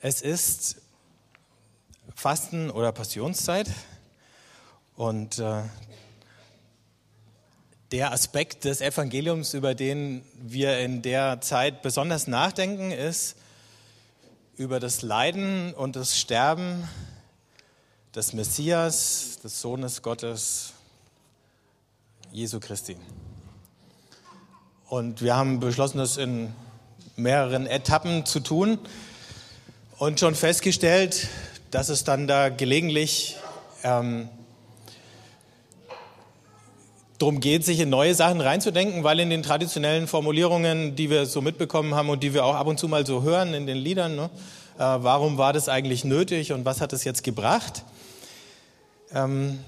Es ist Fasten- oder Passionszeit und äh, der Aspekt des Evangeliums, über den wir in der Zeit besonders nachdenken, ist über das Leiden und das Sterben des Messias, des Sohnes Gottes, Jesu Christi. Und wir haben beschlossen, das in mehreren Etappen zu tun und schon festgestellt, dass es dann da gelegentlich ähm, darum geht, sich in neue Sachen reinzudenken, weil in den traditionellen Formulierungen, die wir so mitbekommen haben und die wir auch ab und zu mal so hören in den Liedern, ne, äh, warum war das eigentlich nötig und was hat es jetzt gebracht? Ähm,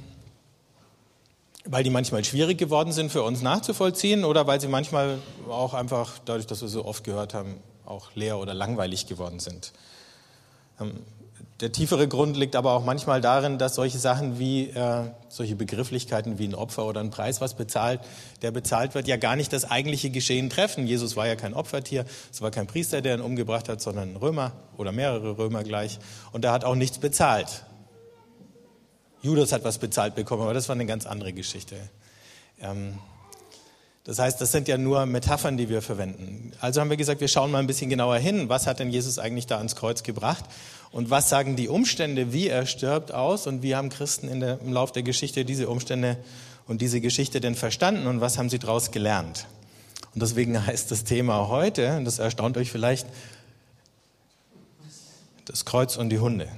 weil die manchmal schwierig geworden sind für uns nachzuvollziehen oder weil sie manchmal auch einfach, dadurch, dass wir so oft gehört haben, auch leer oder langweilig geworden sind. Ähm, der tiefere Grund liegt aber auch manchmal darin, dass solche Sachen wie äh, solche Begrifflichkeiten wie ein Opfer oder ein Preis, was bezahlt, der bezahlt wird, ja gar nicht das eigentliche Geschehen treffen. Jesus war ja kein Opfertier, es war kein Priester, der ihn umgebracht hat, sondern ein Römer oder mehrere Römer gleich. Und er hat auch nichts bezahlt. Judas hat was bezahlt bekommen, aber das war eine ganz andere Geschichte. Ähm, das heißt, das sind ja nur Metaphern, die wir verwenden. Also haben wir gesagt, wir schauen mal ein bisschen genauer hin. Was hat denn Jesus eigentlich da ans Kreuz gebracht? Und was sagen die Umstände, wie er stirbt, aus? Und wie haben Christen der, im Laufe der Geschichte diese Umstände und diese Geschichte denn verstanden? Und was haben sie daraus gelernt? Und deswegen heißt das Thema heute, und das erstaunt euch vielleicht, das Kreuz und die Hunde.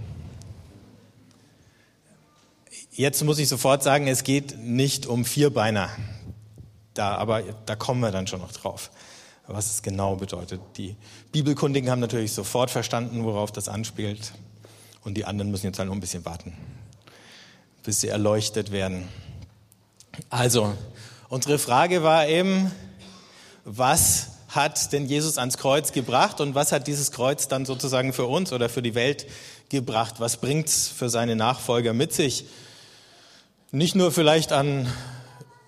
Jetzt muss ich sofort sagen, es geht nicht um Vierbeiner. Da, aber da kommen wir dann schon noch drauf, was es genau bedeutet. Die Bibelkundigen haben natürlich sofort verstanden, worauf das anspielt. Und die anderen müssen jetzt halt noch ein bisschen warten, bis sie erleuchtet werden. Also, unsere Frage war eben, was hat denn Jesus ans Kreuz gebracht und was hat dieses Kreuz dann sozusagen für uns oder für die Welt gebracht? Was bringt es für seine Nachfolger mit sich? Nicht nur vielleicht an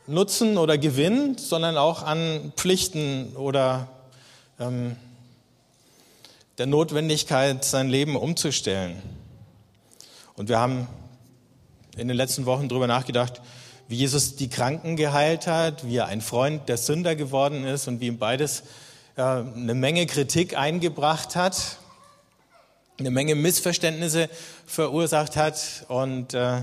Nutzen oder Gewinn, sondern auch an Pflichten oder ähm, der Notwendigkeit, sein Leben umzustellen. Und wir haben in den letzten Wochen darüber nachgedacht, wie Jesus die Kranken geheilt hat, wie er ein Freund der Sünder geworden ist und wie ihm beides äh, eine Menge Kritik eingebracht hat, eine Menge Missverständnisse verursacht hat und äh,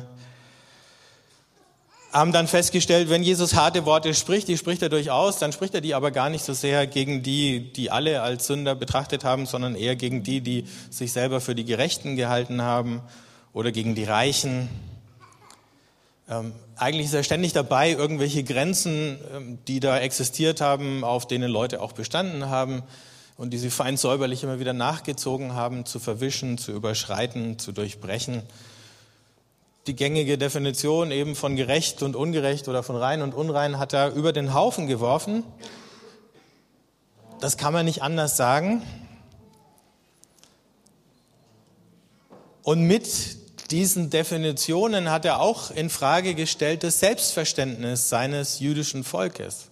haben dann festgestellt, wenn Jesus harte Worte spricht, die spricht er durchaus, dann spricht er die aber gar nicht so sehr gegen die, die alle als Sünder betrachtet haben, sondern eher gegen die, die sich selber für die Gerechten gehalten haben oder gegen die Reichen. Ähm, eigentlich ist er ständig dabei, irgendwelche Grenzen, ähm, die da existiert haben, auf denen Leute auch bestanden haben und die sie fein säuberlich immer wieder nachgezogen haben, zu verwischen, zu überschreiten, zu durchbrechen die gängige Definition eben von gerecht und ungerecht oder von rein und unrein hat er über den Haufen geworfen. Das kann man nicht anders sagen. Und mit diesen Definitionen hat er auch in Frage gestellt das Selbstverständnis seines jüdischen Volkes.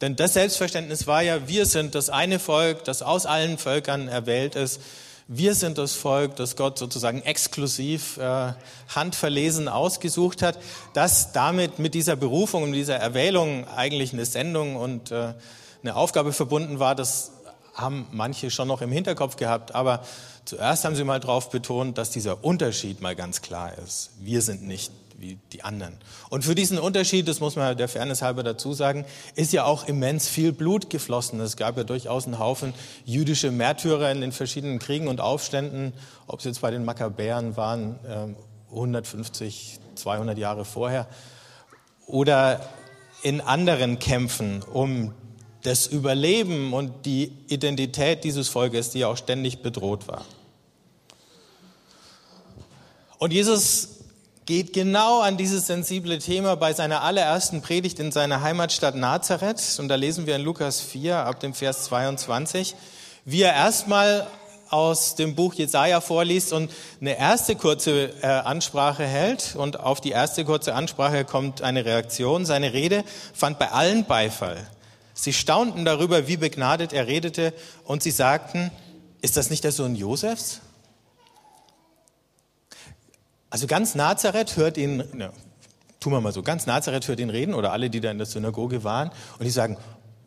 Denn das Selbstverständnis war ja, wir sind das eine Volk, das aus allen Völkern erwählt ist wir sind das Volk, das Gott sozusagen exklusiv äh, handverlesen ausgesucht hat, dass damit mit dieser Berufung und dieser Erwählung eigentlich eine Sendung und äh, eine Aufgabe verbunden war, das haben manche schon noch im Hinterkopf gehabt, aber zuerst haben sie mal darauf betont, dass dieser Unterschied mal ganz klar ist. Wir sind nicht wie die anderen. Und für diesen Unterschied, das muss man der Fairness halber dazu sagen, ist ja auch immens viel Blut geflossen. Es gab ja durchaus einen Haufen jüdische Märtyrer in den verschiedenen Kriegen und Aufständen, ob es jetzt bei den Makkabäern waren, 150, ähm, 200 Jahre vorher, oder in anderen Kämpfen um das Überleben und die Identität dieses Volkes, die ja auch ständig bedroht war. Und Jesus geht genau an dieses sensible Thema bei seiner allerersten Predigt in seiner Heimatstadt Nazareth. Und da lesen wir in Lukas 4 ab dem Vers 22, wie er erstmal aus dem Buch Jesaja vorliest und eine erste kurze äh, Ansprache hält. Und auf die erste kurze Ansprache kommt eine Reaktion. Seine Rede fand bei allen Beifall. Sie staunten darüber, wie begnadet er redete, und sie sagten, ist das nicht der Sohn Josefs? Also ganz Nazareth hört ihn, na, tun wir mal so, ganz Nazareth hört ihn reden oder alle, die da in der Synagoge waren und die sagen,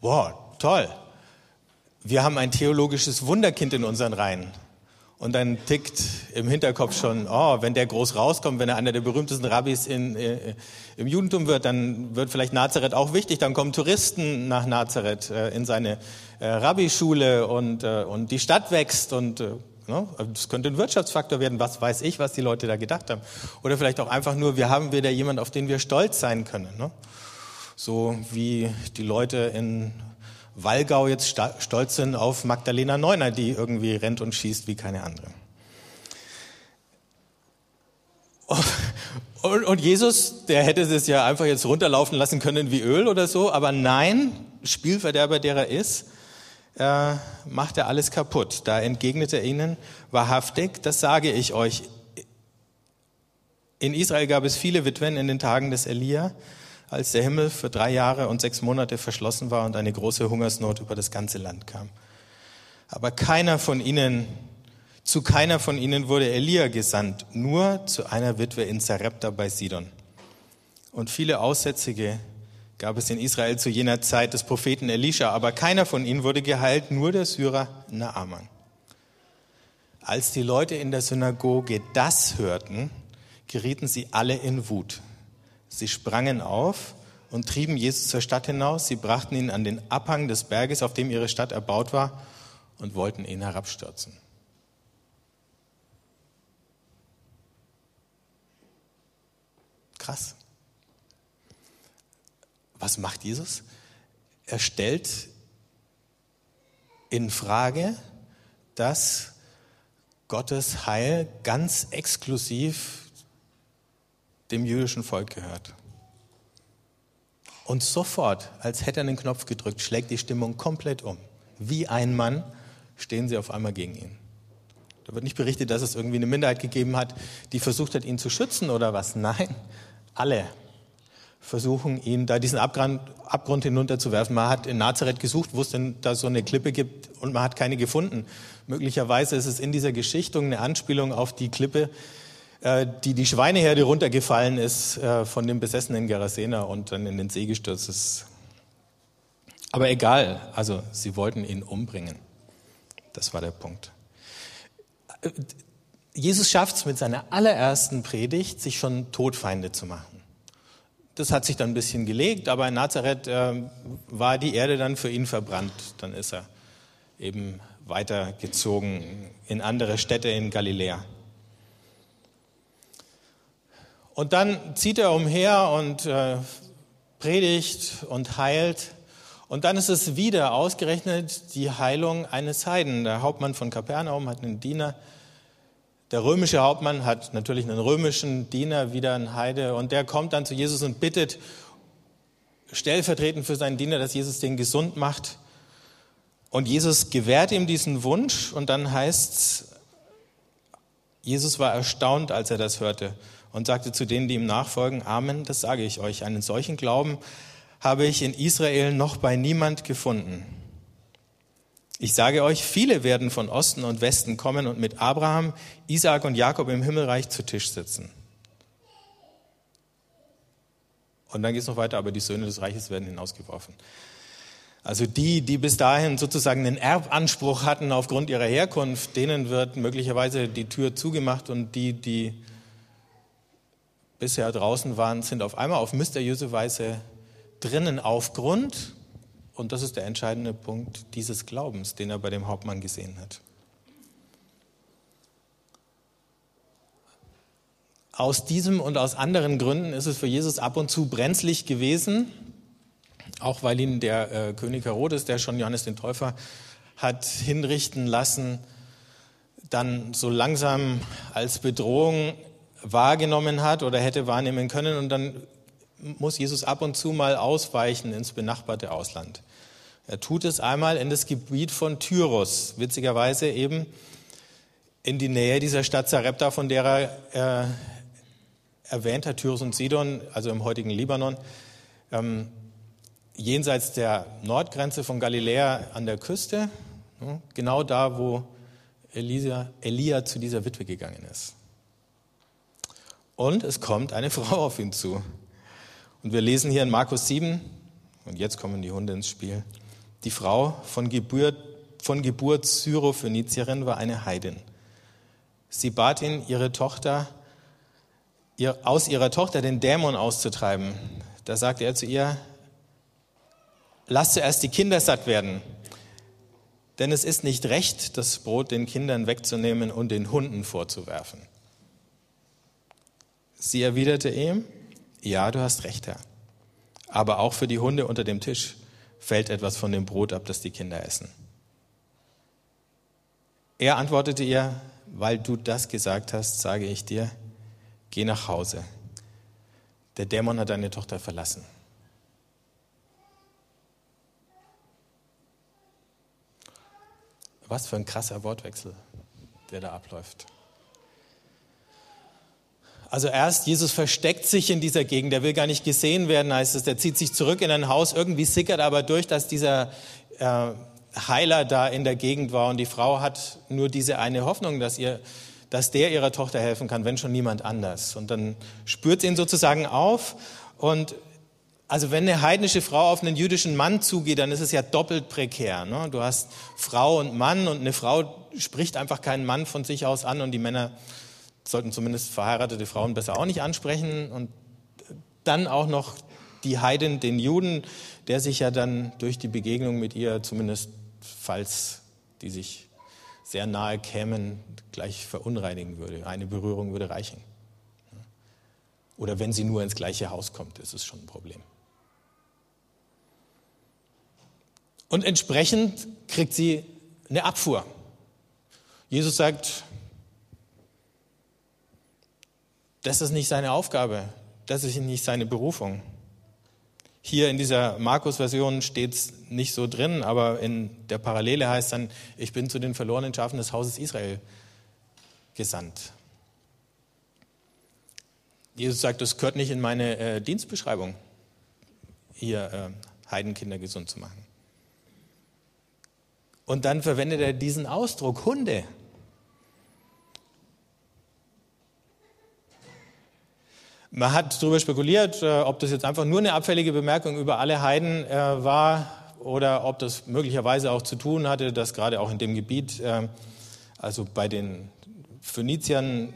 wow, toll, wir haben ein theologisches Wunderkind in unseren Reihen. Und dann tickt im Hinterkopf schon, oh, wenn der groß rauskommt, wenn er einer der berühmtesten Rabbis in, äh, im Judentum wird, dann wird vielleicht Nazareth auch wichtig. Dann kommen Touristen nach Nazareth äh, in seine äh, Rabbischule und, äh, und die Stadt wächst und äh, ne? das könnte ein Wirtschaftsfaktor werden, was weiß ich, was die Leute da gedacht haben. Oder vielleicht auch einfach nur, wir haben wieder jemand, auf den wir stolz sein können. Ne? So wie die Leute in Wallgau jetzt stolz sind auf Magdalena Neuner, die irgendwie rennt und schießt wie keine andere. Und Jesus, der hätte es ja einfach jetzt runterlaufen lassen können wie Öl oder so, aber nein, Spielverderber, der er ist, äh, macht er alles kaputt. Da entgegnet er ihnen wahrhaftig, das sage ich euch. In Israel gab es viele Witwen in den Tagen des Elia, als der Himmel für drei Jahre und sechs Monate verschlossen war und eine große Hungersnot über das ganze Land kam. Aber keiner von ihnen, zu keiner von ihnen wurde Elia gesandt, nur zu einer Witwe in Zarepta bei Sidon. Und viele Aussätzige gab es in Israel zu jener Zeit des Propheten Elisha, aber keiner von ihnen wurde geheilt, nur der Syrer Naaman. Als die Leute in der Synagoge das hörten, gerieten sie alle in Wut. Sie sprangen auf und trieben Jesus zur Stadt hinaus. Sie brachten ihn an den Abhang des Berges, auf dem ihre Stadt erbaut war, und wollten ihn herabstürzen. Krass. Was macht Jesus? Er stellt in Frage, dass Gottes Heil ganz exklusiv dem jüdischen Volk gehört. Und sofort, als hätte er einen Knopf gedrückt, schlägt die Stimmung komplett um. Wie ein Mann stehen sie auf einmal gegen ihn. Da wird nicht berichtet, dass es irgendwie eine Minderheit gegeben hat, die versucht hat, ihn zu schützen oder was. Nein, alle versuchen, ihn da diesen Abgrund, Abgrund hinunterzuwerfen. Man hat in Nazareth gesucht, wo es denn da so eine Klippe gibt und man hat keine gefunden. Möglicherweise ist es in dieser Geschichtung eine Anspielung auf die Klippe, äh, die die Schweineherde runtergefallen ist äh, von dem besessenen Gerasener und dann in den See gestürzt ist. Aber egal, also sie wollten ihn umbringen. Das war der Punkt. Äh, Jesus schafft es mit seiner allerersten Predigt, sich schon Todfeinde zu machen. Das hat sich dann ein bisschen gelegt, aber in Nazareth äh, war die Erde dann für ihn verbrannt. Dann ist er eben weitergezogen in andere Städte in Galiläa. Und dann zieht er umher und äh, predigt und heilt. Und dann ist es wieder ausgerechnet die Heilung eines Heiden. Der Hauptmann von Kapernaum hat einen Diener. Der römische Hauptmann hat natürlich einen römischen Diener, wieder einen Heide. Und der kommt dann zu Jesus und bittet stellvertretend für seinen Diener, dass Jesus den gesund macht. Und Jesus gewährt ihm diesen Wunsch. Und dann heißt es, Jesus war erstaunt, als er das hörte und sagte zu denen, die ihm nachfolgen, Amen, das sage ich euch, einen solchen Glauben habe ich in Israel noch bei niemand gefunden. Ich sage euch, viele werden von Osten und Westen kommen und mit Abraham, Isaak und Jakob im Himmelreich zu Tisch sitzen. Und dann geht es noch weiter, aber die Söhne des Reiches werden hinausgeworfen. Also die, die bis dahin sozusagen einen Erbanspruch hatten aufgrund ihrer Herkunft, denen wird möglicherweise die Tür zugemacht und die, die bisher draußen waren, sind auf einmal auf mysteriöse Weise drinnen aufgrund, und das ist der entscheidende Punkt dieses Glaubens, den er bei dem Hauptmann gesehen hat. Aus diesem und aus anderen Gründen ist es für Jesus ab und zu brenzlig gewesen, auch weil ihn der äh, König Herodes, der schon Johannes den Täufer hat hinrichten lassen, dann so langsam als Bedrohung wahrgenommen hat oder hätte wahrnehmen können. Und dann muss Jesus ab und zu mal ausweichen ins benachbarte Ausland. Er tut es einmal in das Gebiet von Tyros, witzigerweise eben in die Nähe dieser Stadt Sarepta, von der er äh, erwähnt hat, Tyros und Sidon, also im heutigen Libanon, ähm, jenseits der Nordgrenze von Galiläa an der Küste, genau da, wo Elia, Elia zu dieser Witwe gegangen ist. Und es kommt eine Frau auf ihn zu. Und wir lesen hier in Markus 7, und jetzt kommen die Hunde ins Spiel. Die Frau von Geburt, von Geburt Syrophönizierin war eine Heidin. Sie bat ihn, ihre Tochter, ihr, aus ihrer Tochter den Dämon auszutreiben. Da sagte er zu ihr, lass zuerst die Kinder satt werden. Denn es ist nicht recht, das Brot den Kindern wegzunehmen und den Hunden vorzuwerfen. Sie erwiderte ihm, ja, du hast recht, Herr. Aber auch für die Hunde unter dem Tisch fällt etwas von dem Brot ab, das die Kinder essen. Er antwortete ihr, weil du das gesagt hast, sage ich dir, geh nach Hause. Der Dämon hat deine Tochter verlassen. Was für ein krasser Wortwechsel, der da abläuft. Also erst, Jesus versteckt sich in dieser Gegend, er will gar nicht gesehen werden, heißt es, der zieht sich zurück in ein Haus, irgendwie sickert aber durch, dass dieser äh, Heiler da in der Gegend war und die Frau hat nur diese eine Hoffnung, dass ihr dass der ihrer Tochter helfen kann, wenn schon niemand anders. Und dann spürt sie ihn sozusagen auf und also wenn eine heidnische Frau auf einen jüdischen Mann zugeht, dann ist es ja doppelt prekär. Ne? Du hast Frau und Mann und eine Frau spricht einfach keinen Mann von sich aus an und die Männer sollten zumindest verheiratete Frauen besser auch nicht ansprechen. Und dann auch noch die Heiden, den Juden, der sich ja dann durch die Begegnung mit ihr, zumindest falls die sich sehr nahe kämen, gleich verunreinigen würde. Eine Berührung würde reichen. Oder wenn sie nur ins gleiche Haus kommt, ist es schon ein Problem. Und entsprechend kriegt sie eine Abfuhr. Jesus sagt, das ist nicht seine Aufgabe, das ist nicht seine Berufung. Hier in dieser Markus-Version steht es nicht so drin, aber in der Parallele heißt dann, ich bin zu den verlorenen Schafen des Hauses Israel gesandt. Jesus sagt, das gehört nicht in meine äh, Dienstbeschreibung, hier äh, Heidenkinder gesund zu machen. Und dann verwendet er diesen Ausdruck, Hunde. Man hat darüber spekuliert, äh, ob das jetzt einfach nur eine abfällige Bemerkung über alle Heiden äh, war oder ob das möglicherweise auch zu tun hatte, dass gerade auch in dem Gebiet, äh, also bei den Phöniziern,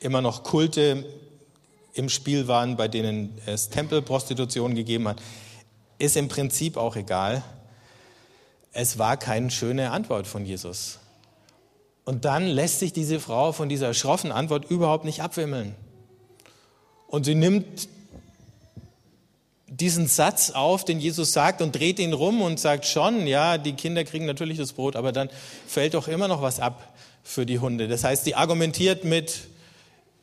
immer noch Kulte im Spiel waren, bei denen es Tempelprostitution gegeben hat. Ist im Prinzip auch egal. Es war keine schöne Antwort von Jesus. Und dann lässt sich diese Frau von dieser schroffen Antwort überhaupt nicht abwimmeln. Und sie nimmt diesen Satz auf, den Jesus sagt, und dreht ihn rum und sagt schon, ja, die Kinder kriegen natürlich das Brot, aber dann fällt doch immer noch was ab für die Hunde. Das heißt, sie argumentiert mit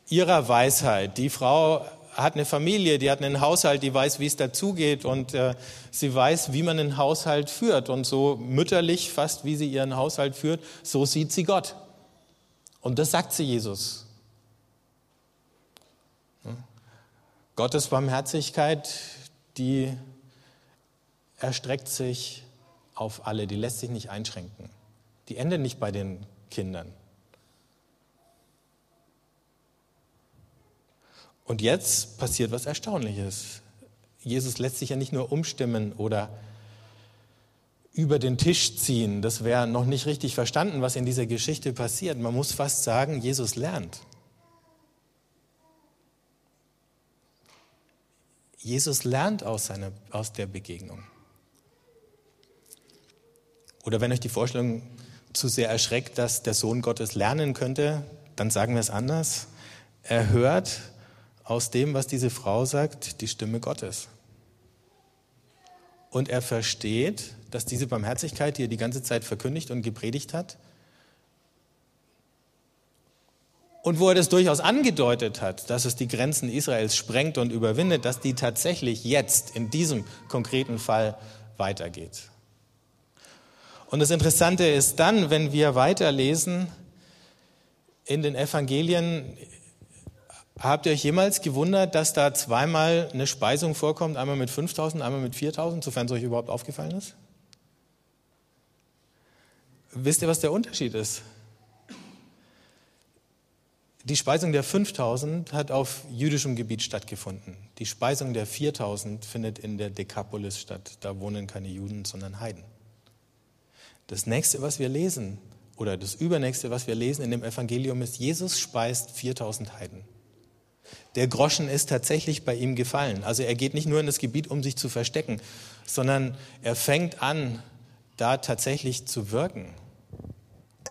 ihrer Weisheit. Die Frau hat eine Familie, die hat einen Haushalt, die weiß, wie es dazugeht und äh, sie weiß, wie man einen Haushalt führt. Und so mütterlich, fast wie sie ihren Haushalt führt, so sieht sie Gott. Und das sagt sie Jesus. Gottes Barmherzigkeit, die erstreckt sich auf alle, die lässt sich nicht einschränken. Die endet nicht bei den Kindern. Und jetzt passiert was Erstaunliches. Jesus lässt sich ja nicht nur umstimmen oder über den Tisch ziehen. Das wäre noch nicht richtig verstanden, was in dieser Geschichte passiert. Man muss fast sagen, Jesus lernt. Jesus lernt aus, seiner, aus der Begegnung. Oder wenn euch die Vorstellung zu sehr erschreckt, dass der Sohn Gottes lernen könnte, dann sagen wir es anders. Er hört aus dem, was diese Frau sagt, die Stimme Gottes. Und er versteht, dass diese Barmherzigkeit, die er die ganze Zeit verkündigt und gepredigt hat, und wo er das durchaus angedeutet hat, dass es die Grenzen Israels sprengt und überwindet, dass die tatsächlich jetzt in diesem konkreten Fall weitergeht. Und das Interessante ist dann, wenn wir weiterlesen in den Evangelien, habt ihr euch jemals gewundert, dass da zweimal eine Speisung vorkommt, einmal mit 5000, einmal mit 4000, sofern es euch überhaupt aufgefallen ist? Wisst ihr, was der Unterschied ist? Die Speisung der 5000 hat auf jüdischem Gebiet stattgefunden. Die Speisung der 4000 findet in der Dekapolis statt. Da wohnen keine Juden, sondern Heiden. Das nächste, was wir lesen, oder das übernächste, was wir lesen in dem Evangelium, ist, Jesus speist 4000 Heiden. Der Groschen ist tatsächlich bei ihm gefallen. Also er geht nicht nur in das Gebiet, um sich zu verstecken, sondern er fängt an, da tatsächlich zu wirken.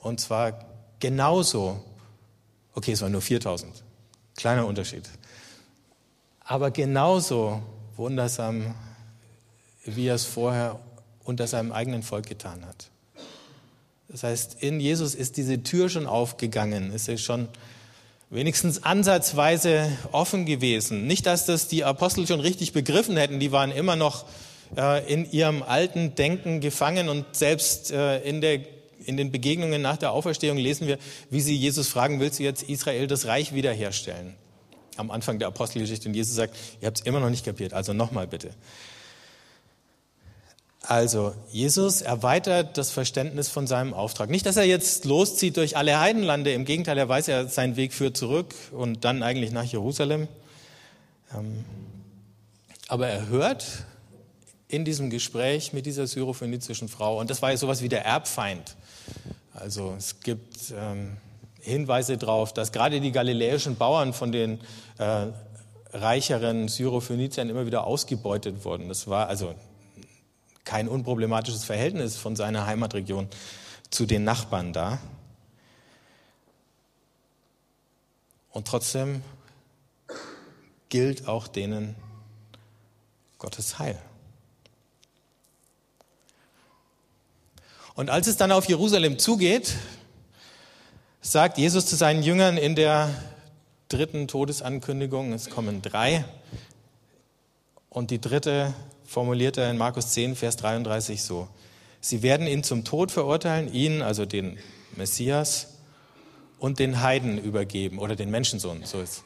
Und zwar genauso. Okay, es waren nur 4000. Kleiner Unterschied. Aber genauso wundersam, wie er es vorher unter seinem eigenen Volk getan hat. Das heißt, in Jesus ist diese Tür schon aufgegangen, ist er schon wenigstens ansatzweise offen gewesen. Nicht, dass das die Apostel schon richtig begriffen hätten, die waren immer noch äh, in ihrem alten Denken gefangen und selbst äh, in, der, in den Begegnungen nach der Auferstehung lesen wir, wie sie Jesus fragen, willst du jetzt Israel das Reich wiederherstellen? Am Anfang der Apostelgeschichte und Jesus sagt, ihr habt es immer noch nicht kapiert, also nochmal bitte. Also, Jesus erweitert das Verständnis von seinem Auftrag. Nicht, dass er jetzt loszieht durch alle Heidenlande, im Gegenteil, er weiß ja, sein Weg führt zurück und dann eigentlich nach Jerusalem. Ähm, aber er hört in diesem Gespräch mit dieser syrophönizischen Frau, und das war ja sowas wie der Erbfeind. Also, es gibt ähm, Hinweise darauf, dass gerade die galiläischen Bauern von den äh, reicheren Syrophöniziern immer wieder ausgebeutet wurden. Das war also kein unproblematisches Verhältnis von seiner Heimatregion zu den Nachbarn da. Und trotzdem gilt auch denen Gottes Heil. Und als es dann auf Jerusalem zugeht, sagt Jesus zu seinen Jüngern in der dritten Todesankündigung, es kommen drei, und die dritte formuliert er in Markus 10, Vers 33 so. Sie werden ihn zum Tod verurteilen, ihn, also den Messias, und den Heiden übergeben oder den Menschensohn, so ist.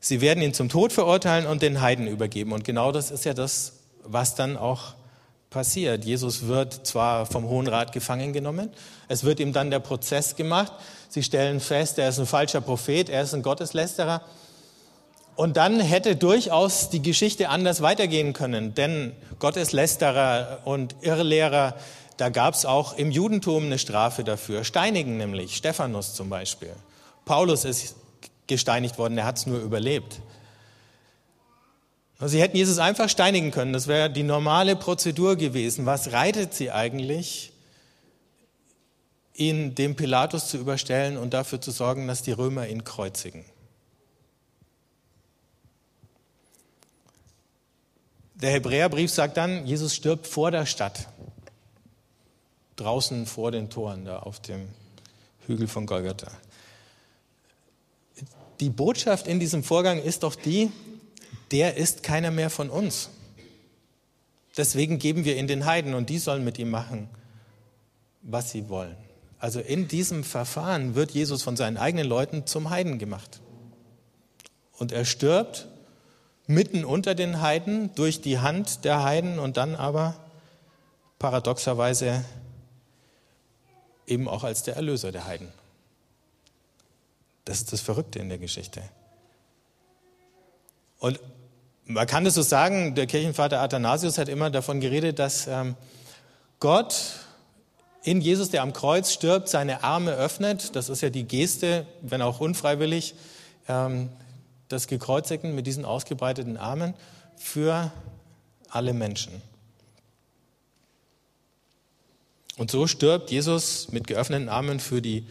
Sie werden ihn zum Tod verurteilen und den Heiden übergeben. Und genau das ist ja das, was dann auch passiert. Jesus wird zwar vom Hohen Rat gefangen genommen, es wird ihm dann der Prozess gemacht. Sie stellen fest, er ist ein falscher Prophet, er ist ein Gotteslästerer. Und dann hätte durchaus die Geschichte anders weitergehen können, denn Gotteslästerer und Irrlehrer, da gab es auch im Judentum eine Strafe dafür, steinigen nämlich, Stephanus zum Beispiel. Paulus ist gesteinigt worden, er hat es nur überlebt. Sie hätten Jesus einfach steinigen können, das wäre die normale Prozedur gewesen. Was reitet sie eigentlich, ihn dem Pilatus zu überstellen und dafür zu sorgen, dass die Römer ihn kreuzigen? Der Hebräerbrief sagt dann, Jesus stirbt vor der Stadt, draußen vor den Toren, da auf dem Hügel von Golgatha. Die Botschaft in diesem Vorgang ist doch die, der ist keiner mehr von uns. Deswegen geben wir ihn den Heiden und die sollen mit ihm machen, was sie wollen. Also in diesem Verfahren wird Jesus von seinen eigenen Leuten zum Heiden gemacht. Und er stirbt mitten unter den Heiden, durch die Hand der Heiden und dann aber paradoxerweise eben auch als der Erlöser der Heiden. Das ist das Verrückte in der Geschichte. Und man kann das so sagen, der Kirchenvater Athanasius hat immer davon geredet, dass ähm, Gott in Jesus, der am Kreuz stirbt, seine Arme öffnet. Das ist ja die Geste, wenn auch unfreiwillig, ähm, des Gekreuzigten mit diesen ausgebreiteten Armen für alle Menschen. Und so stirbt Jesus mit geöffneten Armen für die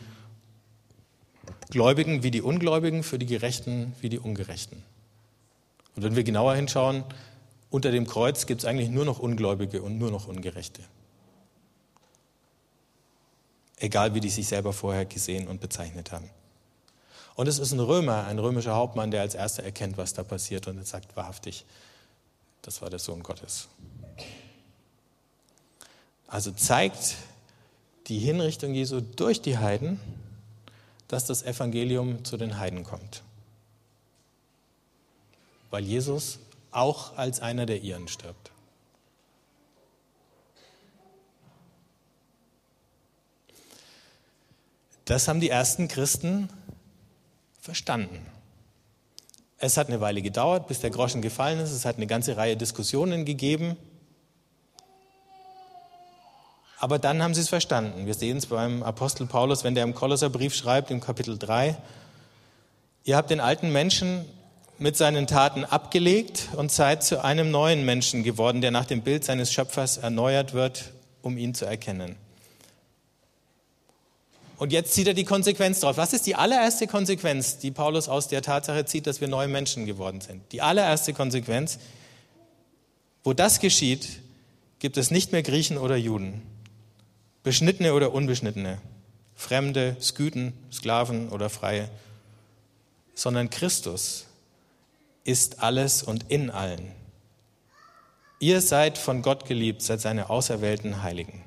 Gläubigen wie die Ungläubigen, für die Gerechten wie die Ungerechten. Und wenn wir genauer hinschauen, unter dem Kreuz gibt es eigentlich nur noch Ungläubige und nur noch Ungerechte. Egal wie die sich selber vorher gesehen und bezeichnet haben. Und es ist ein Römer, ein römischer Hauptmann, der als erster erkennt, was da passiert und sagt wahrhaftig, das war der Sohn Gottes. Also zeigt die Hinrichtung Jesu durch die Heiden, dass das Evangelium zu den Heiden kommt. Weil Jesus auch als einer der ihren stirbt. Das haben die ersten Christen verstanden. Es hat eine Weile gedauert, bis der Groschen gefallen ist. Es hat eine ganze Reihe Diskussionen gegeben. Aber dann haben sie es verstanden. Wir sehen es beim Apostel Paulus, wenn der im Kolosserbrief schreibt, im Kapitel 3, ihr habt den alten Menschen mit seinen Taten abgelegt und seid zu einem neuen Menschen geworden, der nach dem Bild seines Schöpfers erneuert wird, um ihn zu erkennen. Und jetzt zieht er die Konsequenz drauf. Was ist die allererste Konsequenz, die Paulus aus der Tatsache zieht, dass wir neue Menschen geworden sind? Die allererste Konsequenz, wo das geschieht, gibt es nicht mehr Griechen oder Juden, Beschnittene oder Unbeschnittene, Fremde, Sküten, Sklaven oder Freie, sondern Christus ist alles und in allen. Ihr seid von Gott geliebt, seid seine auserwählten Heiligen.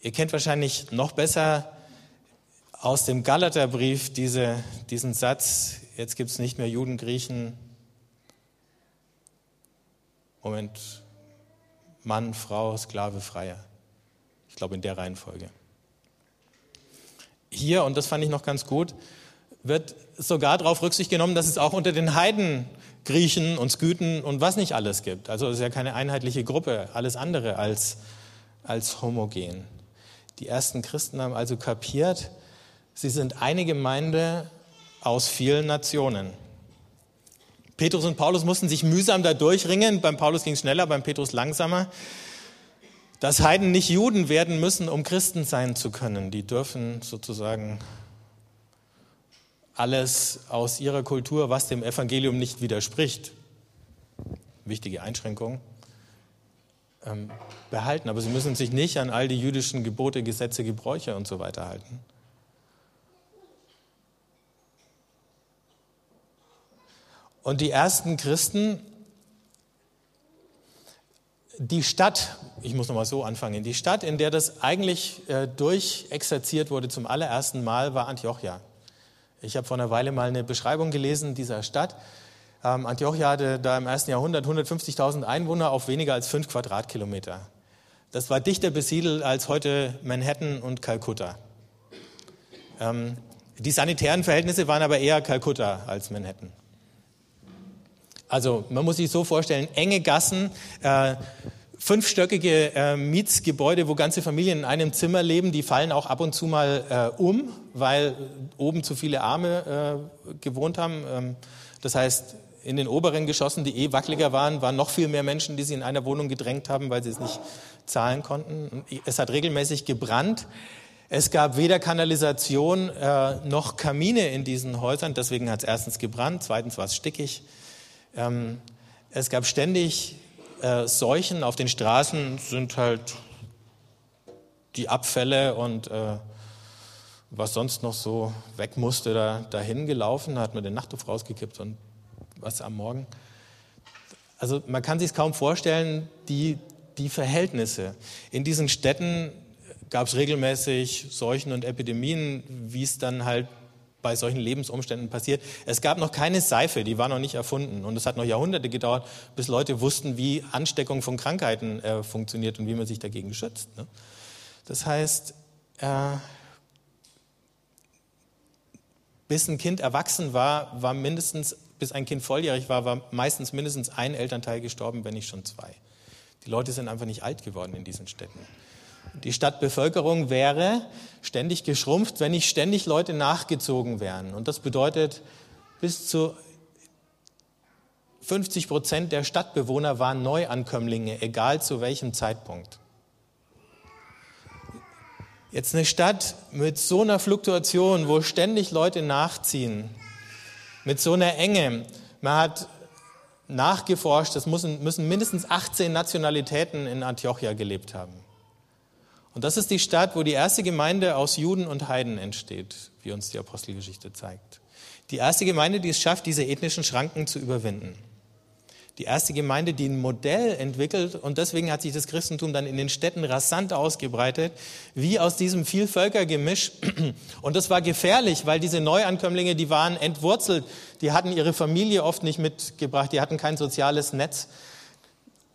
Ihr kennt wahrscheinlich noch besser aus dem Galaterbrief diese, diesen Satz, jetzt gibt es nicht mehr Juden, Griechen, Moment, Mann, Frau, Sklave, Freier. Ich glaube in der Reihenfolge. Hier, und das fand ich noch ganz gut, wird sogar darauf Rücksicht genommen, dass es auch unter den Heiden Griechen und Skythen und was nicht alles gibt. Also es ist ja keine einheitliche Gruppe, alles andere als, als homogen. Die ersten Christen haben also kapiert, sie sind eine Gemeinde aus vielen Nationen. Petrus und Paulus mussten sich mühsam da durchringen. Beim Paulus ging es schneller, beim Petrus langsamer. Dass Heiden nicht Juden werden müssen, um Christen sein zu können. Die dürfen sozusagen alles aus ihrer Kultur, was dem Evangelium nicht widerspricht, wichtige Einschränkung, ähm, behalten. Aber sie müssen sich nicht an all die jüdischen Gebote, Gesetze, Gebräuche und so weiter halten. Und die ersten Christen, die Stadt, ich muss nochmal so anfangen, die Stadt, in der das eigentlich äh, durchexerziert wurde zum allerersten Mal, war Antiochia. Ich habe vor einer Weile mal eine Beschreibung gelesen dieser Stadt. Ähm, Antiochia hatte da im ersten Jahrhundert 150.000 Einwohner auf weniger als fünf Quadratkilometer. Das war dichter besiedelt als heute Manhattan und Kalkutta. Ähm, die sanitären Verhältnisse waren aber eher Kalkutta als Manhattan. Also man muss sich so vorstellen, enge Gassen, äh, fünfstöckige äh, Mietsgebäude, wo ganze Familien in einem Zimmer leben, die fallen auch ab und zu mal äh, um, weil oben zu viele Arme äh, gewohnt haben. Ähm, das heißt, in den oberen Geschossen, die eh wackeliger waren, waren noch viel mehr Menschen, die sie in einer Wohnung gedrängt haben, weil sie es nicht zahlen konnten. Es hat regelmäßig gebrannt. Es gab weder Kanalisation äh, noch Kamine in diesen Häusern, deswegen hat es erstens gebrannt, zweitens war es stickig. Ähm, es gab ständig äh, Seuchen. Auf den Straßen sind halt die Abfälle und äh, was sonst noch so weg musste, da, dahin gelaufen. Da hat man den Nachtruf rausgekippt und was am Morgen. Also man kann sich kaum vorstellen, die, die Verhältnisse. In diesen Städten gab es regelmäßig Seuchen und Epidemien, wie es dann halt bei solchen Lebensumständen passiert. Es gab noch keine Seife, die war noch nicht erfunden. Und es hat noch Jahrhunderte gedauert, bis Leute wussten, wie Ansteckung von Krankheiten äh, funktioniert und wie man sich dagegen schützt. Ne? Das heißt, äh, bis ein Kind erwachsen war, war mindestens, bis ein Kind volljährig war, war meistens mindestens ein Elternteil gestorben, wenn nicht schon zwei. Die Leute sind einfach nicht alt geworden in diesen Städten. Die Stadtbevölkerung wäre ständig geschrumpft, wenn nicht ständig Leute nachgezogen wären. Und das bedeutet, bis zu 50 Prozent der Stadtbewohner waren Neuankömmlinge, egal zu welchem Zeitpunkt. Jetzt eine Stadt mit so einer Fluktuation, wo ständig Leute nachziehen, mit so einer Enge. Man hat nachgeforscht, es müssen, müssen mindestens 18 Nationalitäten in Antiochia gelebt haben. Und das ist die Stadt, wo die erste Gemeinde aus Juden und Heiden entsteht, wie uns die Apostelgeschichte zeigt. Die erste Gemeinde, die es schafft, diese ethnischen Schranken zu überwinden. Die erste Gemeinde, die ein Modell entwickelt und deswegen hat sich das Christentum dann in den Städten rasant ausgebreitet, wie aus diesem Vielvölkergemisch. Und das war gefährlich, weil diese Neuankömmlinge, die waren entwurzelt, die hatten ihre Familie oft nicht mitgebracht, die hatten kein soziales Netz.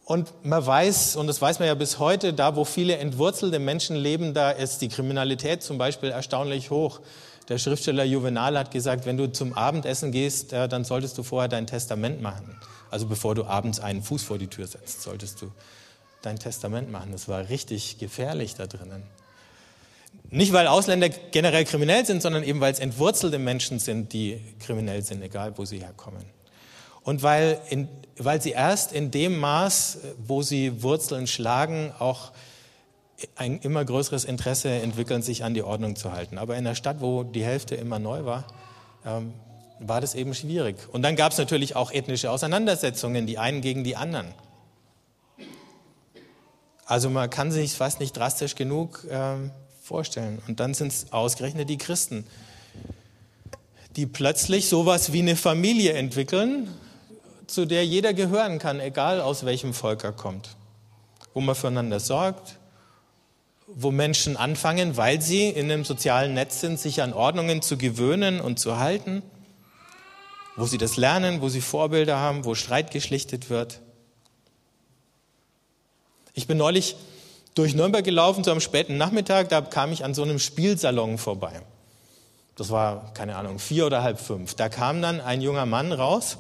Und man weiß, und das weiß man ja bis heute, da wo viele entwurzelte Menschen leben, da ist die Kriminalität zum Beispiel erstaunlich hoch. Der Schriftsteller Juvenal hat gesagt, wenn du zum Abendessen gehst, dann solltest du vorher dein Testament machen. Also bevor du abends einen Fuß vor die Tür setzt, solltest du dein Testament machen. Das war richtig gefährlich da drinnen. Nicht, weil Ausländer generell kriminell sind, sondern eben, weil es entwurzelte Menschen sind, die kriminell sind, egal wo sie herkommen. Und weil, in, weil sie erst in dem Maß, wo sie Wurzeln schlagen, auch ein immer größeres Interesse entwickeln, sich an die Ordnung zu halten. Aber in einer Stadt, wo die Hälfte immer neu war, ähm, war das eben schwierig. Und dann gab es natürlich auch ethnische Auseinandersetzungen, die einen gegen die anderen. Also man kann sich fast nicht drastisch genug ähm, vorstellen. Und dann sind es ausgerechnet die Christen, die plötzlich sowas wie eine Familie entwickeln, zu der jeder gehören kann, egal aus welchem Volk er kommt. Wo man füreinander sorgt, wo Menschen anfangen, weil sie in einem sozialen Netz sind, sich an Ordnungen zu gewöhnen und zu halten, wo sie das lernen, wo sie Vorbilder haben, wo Streit geschlichtet wird. Ich bin neulich durch Nürnberg gelaufen, so am späten Nachmittag, da kam ich an so einem Spielsalon vorbei. Das war, keine Ahnung, vier oder halb fünf. Da kam dann ein junger Mann raus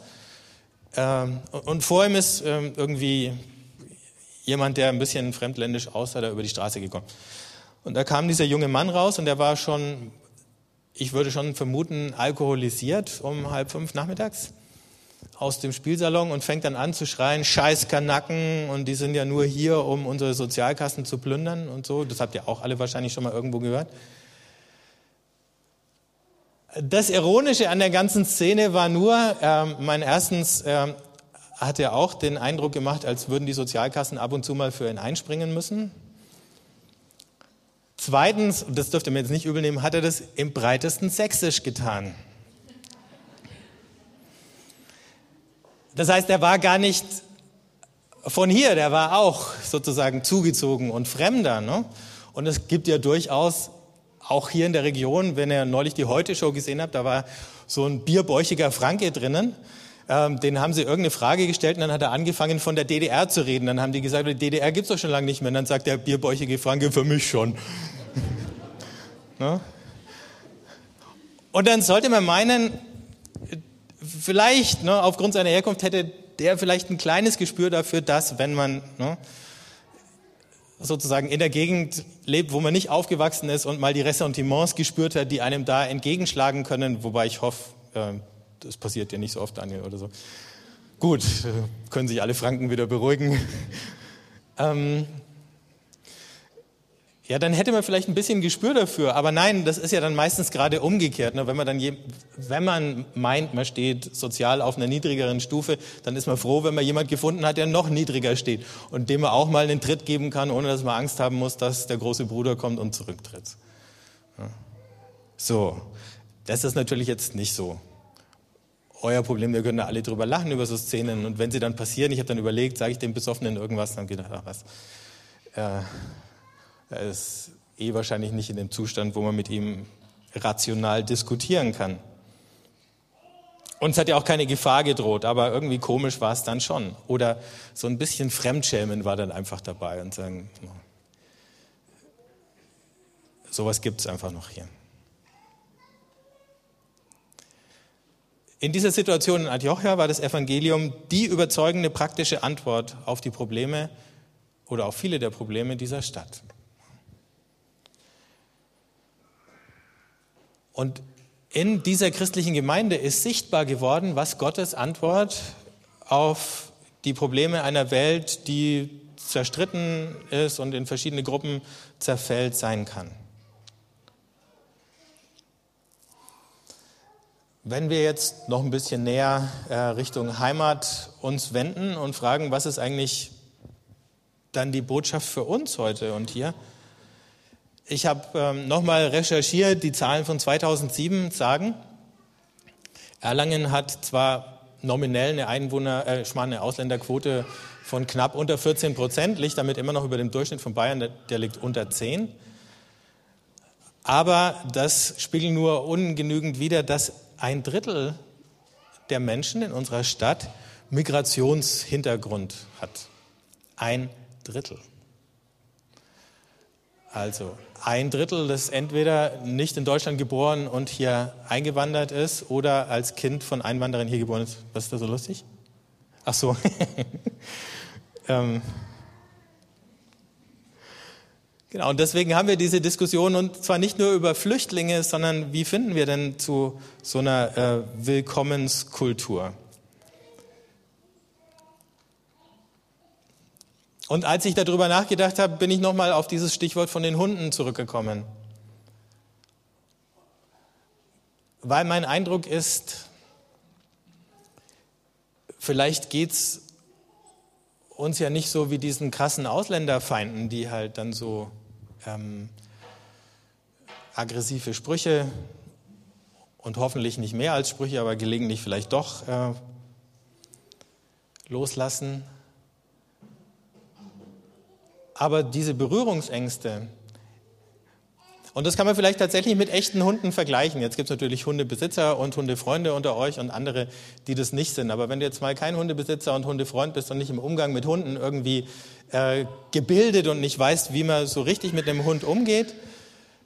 ähm, und vor ihm ist ähm, irgendwie jemand, der ein bisschen fremdländisch aussah, da über die Straße gekommen. Und da kam dieser junge Mann raus und der war schon, ich würde schon vermuten, alkoholisiert um halb fünf nachmittags aus dem Spielsalon und fängt dann an zu schreien, scheiß Kanacken und die sind ja nur hier, um unsere Sozialkassen zu plündern und so. Das habt ihr auch alle wahrscheinlich schon mal irgendwo gehört. Das Ironische an der ganzen Szene war nur, äh, mein erstens äh, hat er auch den Eindruck gemacht, als würden die Sozialkassen ab und zu mal für ihn einspringen müssen. Zweitens, das dürft ihr mir jetzt nicht übel nehmen, hat er das im breitesten Sächsisch getan. Das heißt, er war gar nicht von hier, der war auch sozusagen zugezogen und Fremder. Ne? Und es gibt ja durchaus auch hier in der Region, wenn ihr neulich die Heute-Show gesehen habt, da war so ein bierbäuchiger Franke drinnen. Ähm, den haben sie irgendeine Frage gestellt und dann hat er angefangen von der DDR zu reden. Dann haben die gesagt, die DDR gibt's doch schon lange nicht mehr. Und dann sagt der bierbäuchige Franke, für mich schon. ne? Und dann sollte man meinen, vielleicht, ne, aufgrund seiner Herkunft hätte der vielleicht ein kleines Gespür dafür, dass, wenn man ne, sozusagen in der Gegend lebt, wo man nicht aufgewachsen ist und mal die Ressentiments gespürt hat, die einem da entgegenschlagen können, wobei ich hoffe, äh, das passiert ja nicht so oft, Daniel, oder so. Gut, äh, können sich alle Franken wieder beruhigen. ähm, ja, dann hätte man vielleicht ein bisschen Gespür dafür. Aber nein, das ist ja dann meistens gerade umgekehrt. Ne? Wenn man dann, je, wenn man meint, man steht sozial auf einer niedrigeren Stufe, dann ist man froh, wenn man jemand gefunden hat, der noch niedriger steht und dem man auch mal einen Tritt geben kann, ohne dass man Angst haben muss, dass der große Bruder kommt und zurücktritt. So, das ist natürlich jetzt nicht so. Euer Problem, wir können da alle drüber lachen über so Szenen. Und wenn sie dann passieren, ich habe dann überlegt, sage ich dem Besoffenen irgendwas, dann gedacht, ach was. Äh, er ist eh wahrscheinlich nicht in dem Zustand, wo man mit ihm rational diskutieren kann. Uns hat ja auch keine Gefahr gedroht, aber irgendwie komisch war es dann schon. Oder so ein bisschen Fremdschämen war dann einfach dabei und sagen, sowas gibt es einfach noch hier. In dieser Situation in Antiochia war das Evangelium die überzeugende praktische Antwort auf die Probleme oder auf viele der Probleme dieser Stadt. Und in dieser christlichen Gemeinde ist sichtbar geworden, was Gottes Antwort auf die Probleme einer Welt, die zerstritten ist und in verschiedene Gruppen zerfällt, sein kann. Wenn wir jetzt noch ein bisschen näher äh, Richtung Heimat uns wenden und fragen, was ist eigentlich dann die Botschaft für uns heute und hier, ich habe ähm, nochmal recherchiert, die Zahlen von 2007 sagen, Erlangen hat zwar nominell eine Einwohner, äh, eine Ausländerquote von knapp unter 14 Prozent, liegt damit immer noch über dem Durchschnitt von Bayern, der, der liegt unter 10. Aber das spiegelt nur ungenügend wider, dass ein Drittel der Menschen in unserer Stadt Migrationshintergrund hat. Ein Drittel. Also ein Drittel, das entweder nicht in Deutschland geboren und hier eingewandert ist oder als Kind von Einwanderern hier geboren ist. Was ist da so lustig? Ach so. ähm. Genau, und deswegen haben wir diese Diskussion und zwar nicht nur über Flüchtlinge, sondern wie finden wir denn zu so einer äh, Willkommenskultur? Und als ich darüber nachgedacht habe, bin ich nochmal auf dieses Stichwort von den Hunden zurückgekommen. Weil mein Eindruck ist, vielleicht geht es uns ja nicht so wie diesen krassen Ausländerfeinden, die halt dann so ähm, aggressive Sprüche und hoffentlich nicht mehr als Sprüche, aber gelegentlich vielleicht doch äh, loslassen. Aber diese Berührungsängste, und das kann man vielleicht tatsächlich mit echten Hunden vergleichen. Jetzt gibt es natürlich Hundebesitzer und Hundefreunde unter euch und andere, die das nicht sind. Aber wenn du jetzt mal kein Hundebesitzer und Hundefreund bist und nicht im Umgang mit Hunden irgendwie äh, gebildet und nicht weißt, wie man so richtig mit einem Hund umgeht,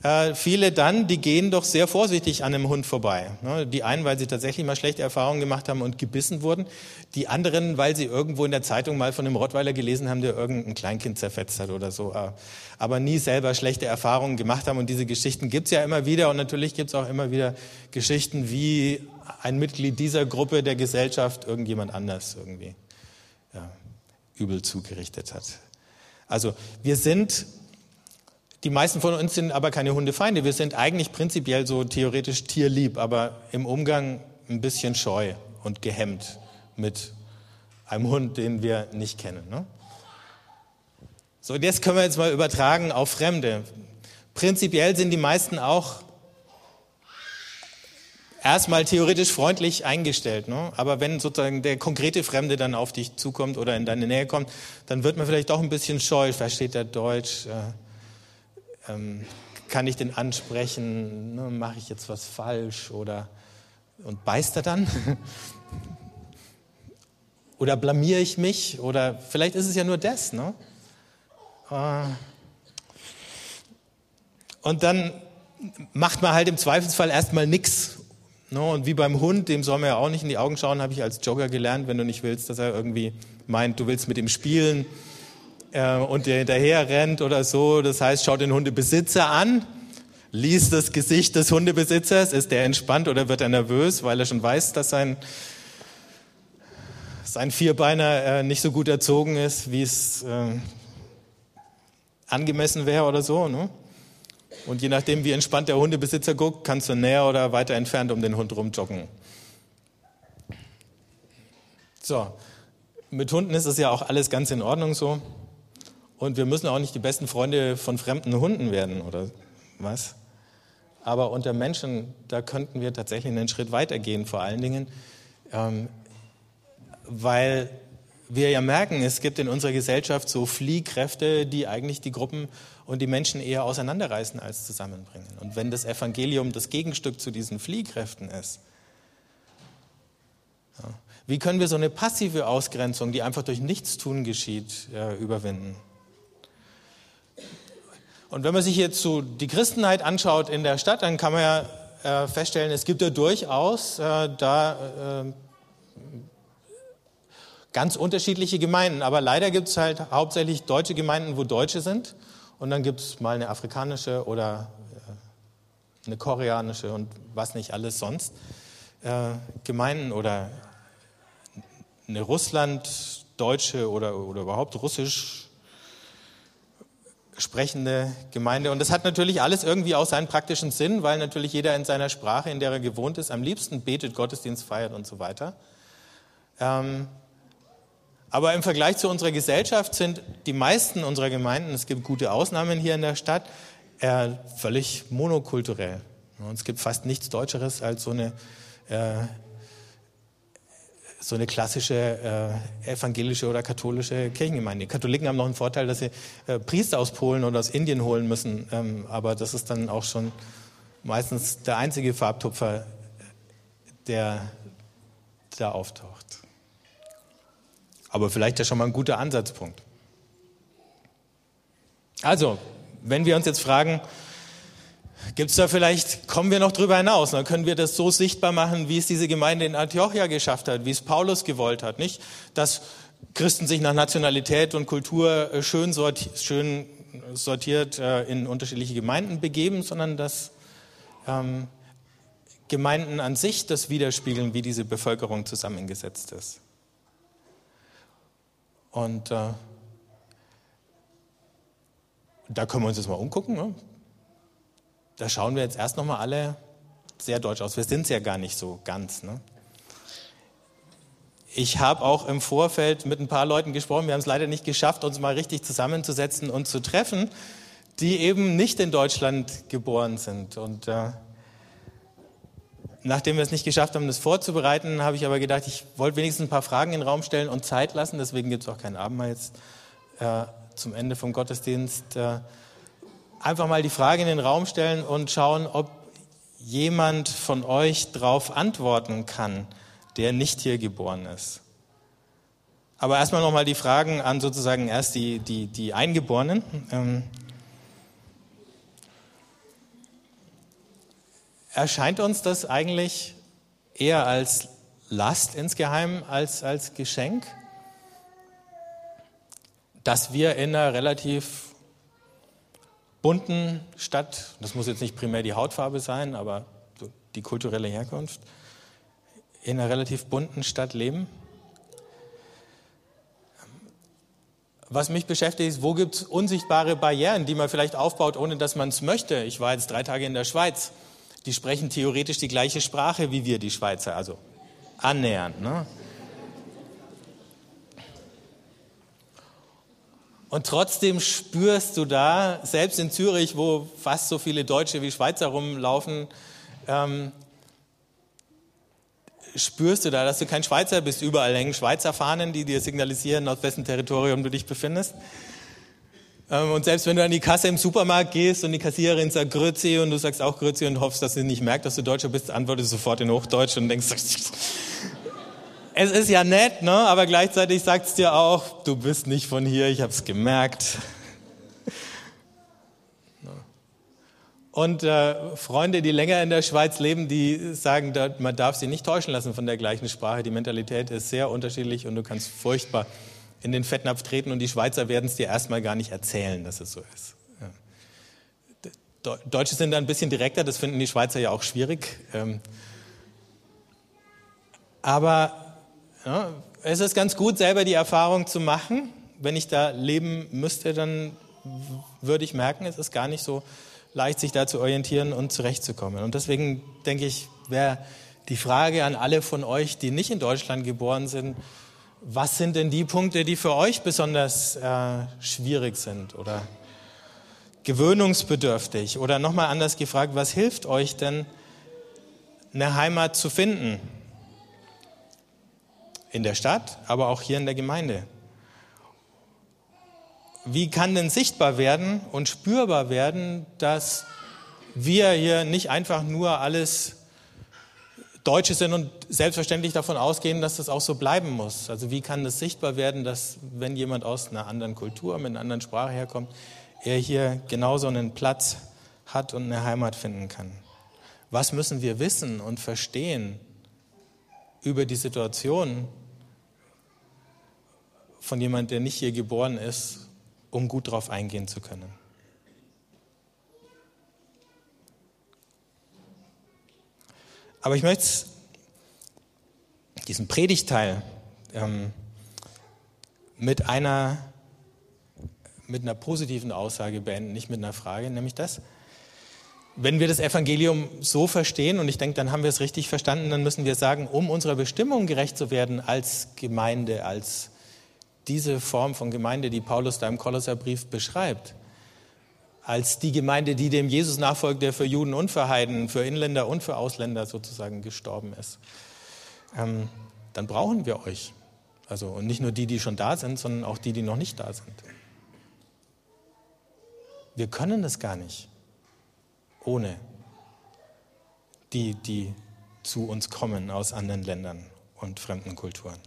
äh, viele dann, die gehen doch sehr vorsichtig an einem Hund vorbei. Ne? Die einen, weil sie tatsächlich mal schlechte Erfahrungen gemacht haben und gebissen wurden. Die anderen, weil sie irgendwo in der Zeitung mal von einem Rottweiler gelesen haben, der irgendein Kleinkind zerfetzt hat oder so. Äh, aber nie selber schlechte Erfahrungen gemacht haben. Und diese Geschichten gibt's ja immer wieder. Und natürlich gibt's auch immer wieder Geschichten, wie ein Mitglied dieser Gruppe der Gesellschaft irgendjemand anders irgendwie ja, übel zugerichtet hat. Also wir sind die meisten von uns sind aber keine Hundefeinde. Wir sind eigentlich prinzipiell so theoretisch tierlieb, aber im Umgang ein bisschen scheu und gehemmt mit einem Hund, den wir nicht kennen. Ne? So, das können wir jetzt mal übertragen auf Fremde. Prinzipiell sind die meisten auch erstmal theoretisch freundlich eingestellt. Ne? Aber wenn sozusagen der konkrete Fremde dann auf dich zukommt oder in deine Nähe kommt, dann wird man vielleicht auch ein bisschen scheu. Versteht er Deutsch? Äh, ähm, kann ich den ansprechen, ne, mache ich jetzt was falsch oder und beißt er dann? oder blamiere ich mich? Oder vielleicht ist es ja nur das. Ne? Äh, und dann macht man halt im Zweifelsfall erstmal nichts. Ne? Und wie beim Hund, dem soll man ja auch nicht in die Augen schauen, habe ich als Jogger gelernt, wenn du nicht willst, dass er irgendwie meint, du willst mit ihm spielen äh, und der hinterher rennt oder so. Das heißt, schaut den Hundebesitzer an, liest das Gesicht des Hundebesitzers, ist der entspannt oder wird er nervös, weil er schon weiß, dass sein, sein Vierbeiner äh, nicht so gut erzogen ist, wie es äh, angemessen wäre oder so. Ne? Und je nachdem, wie entspannt der Hundebesitzer guckt, kannst du näher oder weiter entfernt um den Hund rumjoggen. So, mit Hunden ist es ja auch alles ganz in Ordnung so. Und wir müssen auch nicht die besten Freunde von fremden Hunden werden oder was. Aber unter Menschen, da könnten wir tatsächlich einen Schritt weitergehen, vor allen Dingen, ähm, weil wir ja merken, es gibt in unserer Gesellschaft so Fliehkräfte, die eigentlich die Gruppen und die Menschen eher auseinanderreißen als zusammenbringen. Und wenn das Evangelium das Gegenstück zu diesen Fliehkräften ist, ja, wie können wir so eine passive Ausgrenzung, die einfach durch Nichtstun geschieht, äh, überwinden? Und wenn man sich jetzt so die Christenheit anschaut in der Stadt, dann kann man ja äh, feststellen, es gibt ja durchaus äh, da äh, ganz unterschiedliche Gemeinden. Aber leider gibt es halt hauptsächlich deutsche Gemeinden, wo Deutsche sind. Und dann gibt es mal eine afrikanische oder äh, eine koreanische und was nicht alles sonst. Äh, Gemeinden oder eine Russland-deutsche oder, oder überhaupt russisch sprechende Gemeinde. Und das hat natürlich alles irgendwie auch seinen praktischen Sinn, weil natürlich jeder in seiner Sprache, in der er gewohnt ist, am liebsten betet, Gottesdienst feiert und so weiter. Ähm, aber im Vergleich zu unserer Gesellschaft sind die meisten unserer Gemeinden, es gibt gute Ausnahmen hier in der Stadt, äh, völlig monokulturell. Und es gibt fast nichts Deutscheres als so eine äh, so eine klassische äh, evangelische oder katholische Kirchengemeinde. Die Katholiken haben noch einen Vorteil, dass sie äh, Priester aus Polen oder aus Indien holen müssen, ähm, aber das ist dann auch schon meistens der einzige Farbtupfer, der da auftaucht. Aber vielleicht ja schon mal ein guter Ansatzpunkt. Also, wenn wir uns jetzt fragen, gibt es da vielleicht, kommen wir noch drüber hinaus, dann können wir das so sichtbar machen, wie es diese Gemeinde in Antiochia geschafft hat, wie es Paulus gewollt hat, nicht? Dass Christen sich nach Nationalität und Kultur äh, schön, sortiert, schön sortiert äh, in unterschiedliche Gemeinden begeben, sondern dass ähm, Gemeinden an sich das widerspiegeln, wie diese Bevölkerung zusammengesetzt ist. Und äh, da können wir uns jetzt mal umgucken. Ne? Da schauen wir jetzt erst nochmal alle sehr deutsch aus. Wir sind es ja gar nicht so ganz. Ne? Ich habe auch im Vorfeld mit ein paar Leuten gesprochen. Wir haben es leider nicht geschafft, uns mal richtig zusammenzusetzen und zu treffen, die eben nicht in Deutschland geboren sind. Und äh, nachdem wir es nicht geschafft haben, das vorzubereiten, habe ich aber gedacht, ich wollte wenigstens ein paar Fragen in den Raum stellen und Zeit lassen. Deswegen gibt es auch kein Abendmahl jetzt äh, zum Ende vom Gottesdienst. Äh, einfach mal die Frage in den Raum stellen und schauen, ob jemand von euch darauf antworten kann, der nicht hier geboren ist. Aber erstmal nochmal die Fragen an sozusagen erst die, die, die Eingeborenen. Ähm, erscheint uns das eigentlich eher als Last insgeheim als als Geschenk, dass wir in einer relativ bunten Stadt, das muss jetzt nicht primär die Hautfarbe sein, aber die kulturelle Herkunft, in einer relativ bunten Stadt leben. Was mich beschäftigt ist, wo gibt es unsichtbare Barrieren, die man vielleicht aufbaut, ohne dass man es möchte. Ich war jetzt drei Tage in der Schweiz die sprechen theoretisch die gleiche Sprache wie wir, die Schweizer, also annähernd. Ne? Und trotzdem spürst du da, selbst in Zürich, wo fast so viele Deutsche wie Schweizer rumlaufen, ähm, spürst du da, dass du kein Schweizer bist. Überall hängen Schweizer Fahnen, die dir signalisieren, auf wessen Territorium du dich befindest. Ähm, und selbst wenn du an die Kasse im Supermarkt gehst und die Kassiererin sagt Grüezi und du sagst auch Grüezi und hoffst, dass sie nicht merkt, dass du Deutscher bist, antwortest du sofort in Hochdeutsch und denkst, es ist ja nett, ne? aber gleichzeitig sagt es dir auch, du bist nicht von hier, ich habe es gemerkt. Und äh, Freunde, die länger in der Schweiz leben, die sagen, man darf sie nicht täuschen lassen von der gleichen Sprache. Die Mentalität ist sehr unterschiedlich und du kannst furchtbar in den Fettnapf treten und die Schweizer werden es dir erstmal gar nicht erzählen, dass es so ist. Ja. Deutsche sind da ein bisschen direkter, das finden die Schweizer ja auch schwierig. Ähm. aber ja, es ist ganz gut, selber die Erfahrung zu machen. Wenn ich da leben müsste, dann würde ich merken, es ist gar nicht so leicht, sich da zu orientieren und zurechtzukommen. Und deswegen denke ich, wäre die Frage an alle von euch, die nicht in Deutschland geboren sind, was sind denn die Punkte, die für euch besonders äh, schwierig sind oder gewöhnungsbedürftig? Oder nochmal anders gefragt, was hilft euch denn, eine Heimat zu finden? In der Stadt, aber auch hier in der Gemeinde. Wie kann denn sichtbar werden und spürbar werden, dass wir hier nicht einfach nur alles Deutsche sind und selbstverständlich davon ausgehen, dass das auch so bleiben muss. Also wie kann das sichtbar werden, dass wenn jemand aus einer anderen Kultur, mit einer anderen Sprache herkommt, er hier genauso einen Platz hat und eine Heimat finden kann? Was müssen wir wissen und verstehen über die Situation von jemand, der nicht hier geboren ist, um gut darauf eingehen zu können? Aber ich möchte diesen Predigteil ähm, mit einer mit einer positiven Aussage beenden, nicht mit einer Frage, nämlich das. Wenn wir das Evangelium so verstehen, und ich denke, dann haben wir es richtig verstanden, dann müssen wir sagen, um unserer Bestimmung gerecht zu werden als Gemeinde, als diese Form von Gemeinde, die Paulus da im Kolosserbrief beschreibt, als die Gemeinde, die dem Jesus nachfolgt, der für Juden und für Heiden, für Inländer und für Ausländer sozusagen gestorben ist. Ähm, dann brauchen wir euch. Also, und nicht nur die, die schon da sind, sondern auch die, die noch nicht da sind. Wir können das gar nicht ohne die, die zu uns kommen aus anderen Ländern und fremden Kulturen.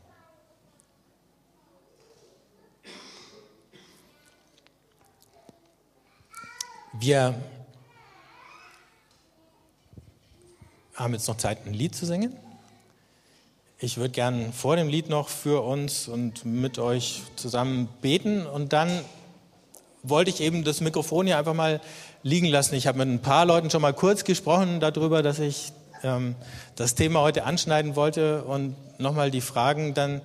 Wir haben jetzt noch Zeit, ein Lied zu singen. Ich würde gern vor dem Lied noch für uns und mit euch zusammen beten und dann wollte ich eben das Mikrofon hier einfach mal liegen lassen. Ich habe mit ein paar Leuten schon mal kurz gesprochen darüber, dass ich ähm, das Thema heute anschneiden wollte und nochmal die Fragen dann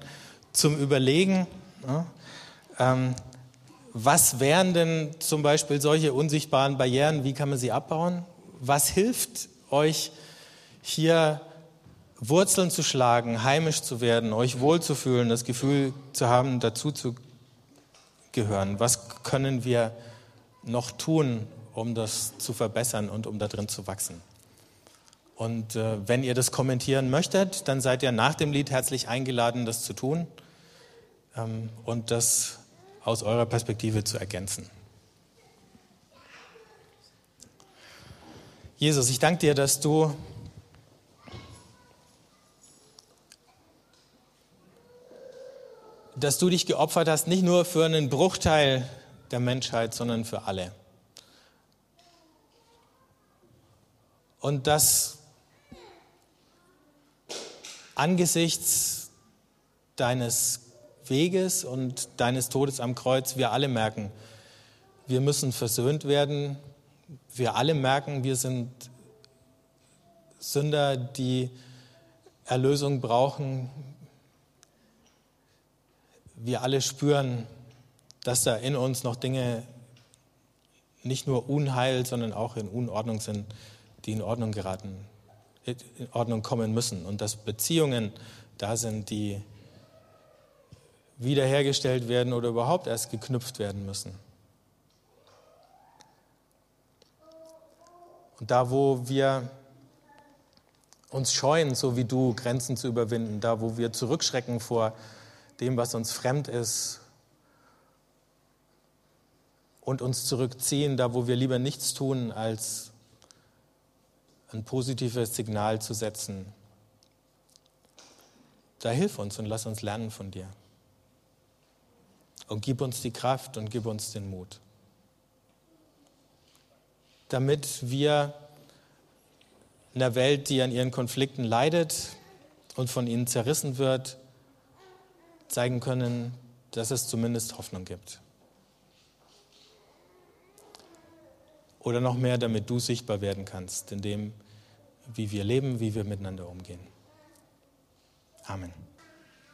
zum Überlegen. Ja, ähm, was wären denn zum Beispiel solche unsichtbaren Barrieren? Wie kann man sie abbauen? Was hilft euch hier Wurzeln zu schlagen, heimisch zu werden, euch wohlzufühlen, das Gefühl zu haben, dazu zu gehören? Was können wir noch tun, um das zu verbessern und um da drin zu wachsen? Und äh, wenn ihr das kommentieren möchtet, dann seid ihr nach dem Lied herzlich eingeladen, das zu tun ähm, und das aus eurer Perspektive zu ergänzen. Jesus, ich danke dir, dass du dass du dich geopfert hast, nicht nur für einen Bruchteil der Menschheit, sondern für alle. Und dass angesichts deines Weges und deines Todes am Kreuz wir alle merken, wir müssen versöhnt werden. Wir alle merken, wir sind Sünder, die Erlösung brauchen. Wir alle spüren, dass da in uns noch Dinge nicht nur Unheil, sondern auch in Unordnung sind, die in Ordnung geraten, in Ordnung kommen müssen. Und dass Beziehungen da sind, die wiederhergestellt werden oder überhaupt erst geknüpft werden müssen. Und da, wo wir uns scheuen, so wie du, Grenzen zu überwinden, da, wo wir zurückschrecken vor dem, was uns fremd ist und uns zurückziehen, da, wo wir lieber nichts tun, als ein positives Signal zu setzen, da hilf uns und lass uns lernen von dir. Und gib uns die Kraft und gib uns den Mut. Damit wir in einer Welt, die an ihren Konflikten leidet und von ihnen zerrissen wird, zeigen können, dass es zumindest Hoffnung gibt. Oder noch mehr, damit du sichtbar werden kannst, in dem, wie wir leben, wie wir miteinander umgehen. Amen.